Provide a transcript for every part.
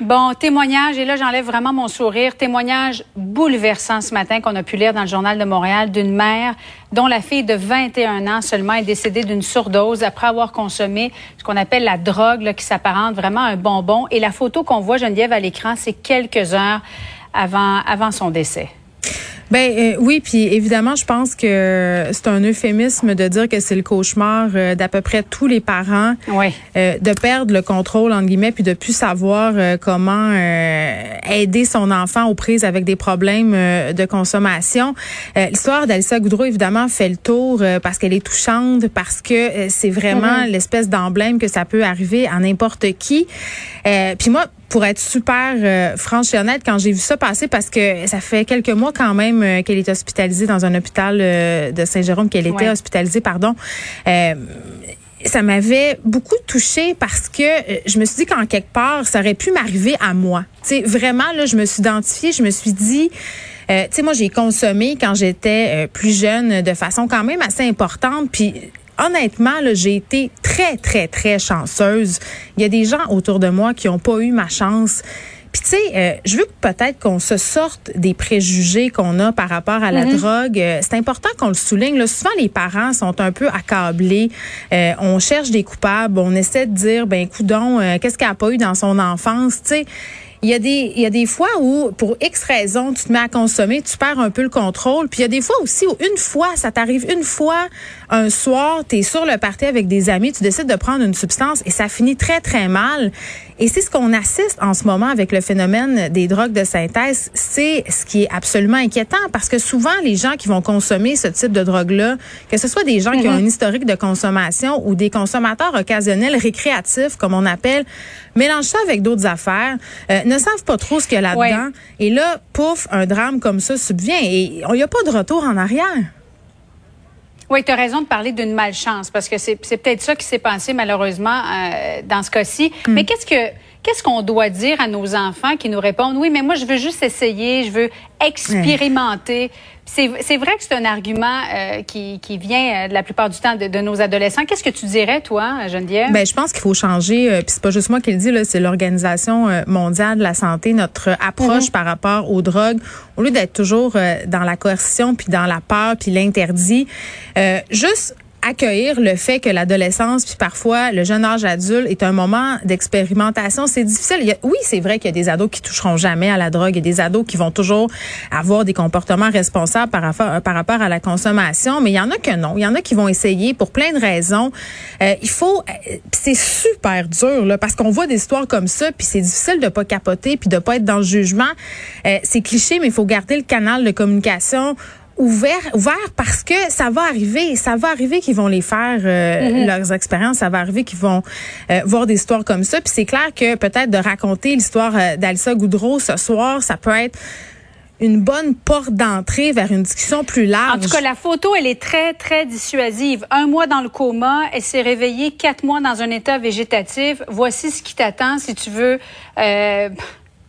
Bon, témoignage, et là j'enlève vraiment mon sourire, témoignage bouleversant ce matin qu'on a pu lire dans le journal de Montréal d'une mère dont la fille de 21 ans seulement est décédée d'une surdose après avoir consommé ce qu'on appelle la drogue là, qui s'apparente vraiment à un bonbon. Et la photo qu'on voit Geneviève à l'écran, c'est quelques heures avant, avant son décès. Ben euh, oui, puis évidemment, je pense que c'est un euphémisme de dire que c'est le cauchemar euh, d'à peu près tous les parents Oui. euh, de perdre le contrôle entre guillemets puis de plus savoir euh, comment euh, aider son enfant aux prises avec des problèmes de consommation. Euh, L'histoire d'Alissa Goudreau évidemment fait le tour euh, parce qu'elle est touchante, parce que c'est vraiment l'espèce d'emblème que ça peut arriver à n'importe qui. Euh, puis moi, pour être super euh, franche et honnête, quand j'ai vu ça passer, parce que ça fait quelques mois quand même euh, qu'elle est hospitalisée dans un hôpital euh, de Saint-Jérôme, qu'elle était Ouais. hospitalisée, pardon. Euh, ça m'avait beaucoup touchée parce que je me suis dit qu'en quelque part, ça aurait pu m'arriver à moi. Sais, vraiment, là, je me suis identifiée, je me suis dit, euh, tu sais, moi, j'ai consommé quand j'étais plus jeune de façon quand même assez importante, puis honnêtement, j'ai été très, très, très chanceuse. Il y a des gens autour de moi qui n'ont pas eu ma chance. Puis tu sais, euh, je veux que peut-être qu'on se sorte des préjugés qu'on a par rapport à la drogue. Euh, c'est important qu'on le souligne. Là, souvent, les parents sont un peu accablés. Euh, on cherche des coupables. On essaie de dire, ben, coudon, qu'est-ce qu'elle a pas eu dans son enfance, tu sais. Il y, a des, il y a des fois où, pour X raisons, tu te mets à consommer, tu perds un peu le contrôle. Puis il y a des fois aussi où une fois, ça t'arrive une fois, un soir, tu es sur le party avec des amis, tu décides de prendre une substance et ça finit très, très mal. Et c'est ce qu'on assiste en ce moment avec le phénomène des drogues de synthèse. C'est ce qui est absolument inquiétant parce que souvent, les gens qui vont consommer ce type de drogue-là, que ce soit des gens qui ont un historique de consommation ou des consommateurs occasionnels récréatifs, comme on appelle, mélangent ça avec d'autres affaires, euh, ne savent pas trop ce qu'il y a là-dedans. Ouais. Et là, pouf, un drame comme ça subvient et il n'y a pas de retour en arrière. Oui, tu as raison de parler d'une malchance parce que c'est peut-être ça qui s'est passé malheureusement euh, dans ce cas-ci. Mais qu'est-ce que qu'est-ce qu'on doit dire à nos enfants qui nous répondent oui, mais moi je veux juste essayer, je veux expérimenter. C'est c'est vrai que c'est un argument euh, qui, qui vient euh, de la plupart du temps de, de nos adolescents. Qu'est-ce que tu dirais toi, Geneviève? Ben, je pense qu'il faut changer. Euh, Puis c'est pas juste moi qui le dis, là, c'est l'organisation euh, mondiale de la santé, notre approche par rapport aux drogues, au lieu d'être toujours euh, dans la coercition, puis dans la peur, puis l'interdit, juste accueillir le fait que l'adolescence puis parfois le jeune âge adulte est un moment d'expérimentation, c'est difficile. Oui, c'est vrai qu'il y a des ados qui toucheront jamais à la drogue, il des ados qui vont toujours avoir des comportements responsables par rapport, par rapport à la consommation, mais il y en a que non. Il y en a qui vont essayer pour plein de raisons. Euh, il faut, euh, c'est super dur là, parce qu'on voit des histoires comme ça, puis c'est difficile de pas capoter puis de pas être dans le jugement. Euh, c'est cliché, mais il faut garder le canal de communication ouvert, ouvert parce que ça va arriver, ça va arriver qu'ils vont les faire euh, leurs expériences, ça va arriver qu'ils vont euh, voir des histoires comme ça. Puis c'est clair que peut-être de raconter l'histoire euh, d'Alissa Goudreau ce soir, ça peut être une bonne porte d'entrée vers une discussion plus large. En tout cas, la photo, elle est très, très dissuasive. Un mois dans le coma, elle s'est réveillée quatre mois dans un état végétatif. Voici ce qui t'attend si tu veux. Euh,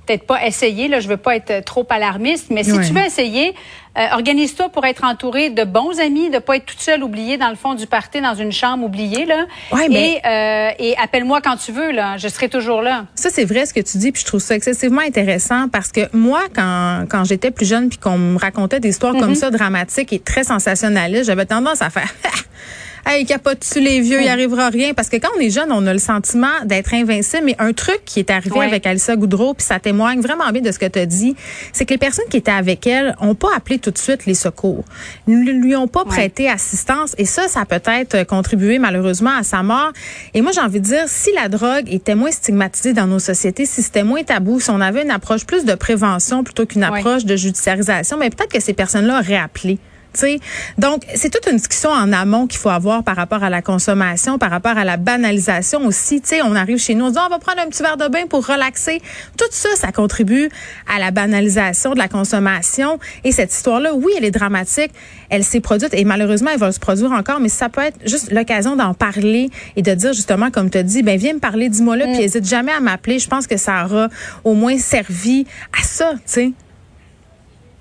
Peut-être pas essayer, là, je veux pas être trop alarmiste, mais si tu veux essayer, euh, organise-toi pour être entouré de bons amis, de pas être toute seule oubliée dans le fond du party, dans une chambre oubliée, là. Ouais, mais- Et, euh, et appelle-moi quand tu veux, là. Je serai toujours là. Ça, c'est vrai ce que tu dis, puis je trouve ça excessivement intéressant parce que moi, quand, quand j'étais plus jeune, puis qu'on me racontait des histoires comme ça, dramatiques et très sensationnalistes, j'avais tendance à faire Hey, capote-tu les vieux, il n'y arrivera rien. Parce que quand on est jeune, on a le sentiment d'être invincible. Mais un truc qui est arrivé Ouais. avec Alissa Goudreau, puis ça témoigne vraiment bien de ce que tu as dit, c'est que les personnes qui étaient avec elle ont pas appelé tout de suite les secours. Ils ne lui ont pas prêté assistance. Et ça, ça a peut-être euh, contribué malheureusement à sa mort. Et moi, j'ai envie de dire, si la drogue était moins stigmatisée dans nos sociétés, si c'était moins tabou, si on avait une approche plus de prévention plutôt qu'une Ouais. approche de judiciarisation, mais peut-être que ces personnes-là auraient appelé sais. Donc, c'est toute une discussion en amont qu'il faut avoir par rapport à la consommation, par rapport à la banalisation aussi. Tu sais, on arrive chez nous, on dit, on va prendre un petit verre de bain pour relaxer. Tout ça, ça contribue à la banalisation de la consommation. Et cette histoire-là, oui, elle est dramatique. Elle s'est produite et malheureusement, elle va se produire encore, mais ça peut être juste l'occasion d'en parler et de dire justement, comme tu dit, ben viens me parler, dis-moi là, puis hésite jamais à m'appeler. Je pense que ça aura au moins servi à ça, tu sais.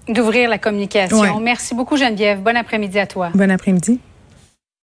D'ouvrir la communication. Ouais. Merci beaucoup, Geneviève. Bon après-midi à toi. Bon après-midi.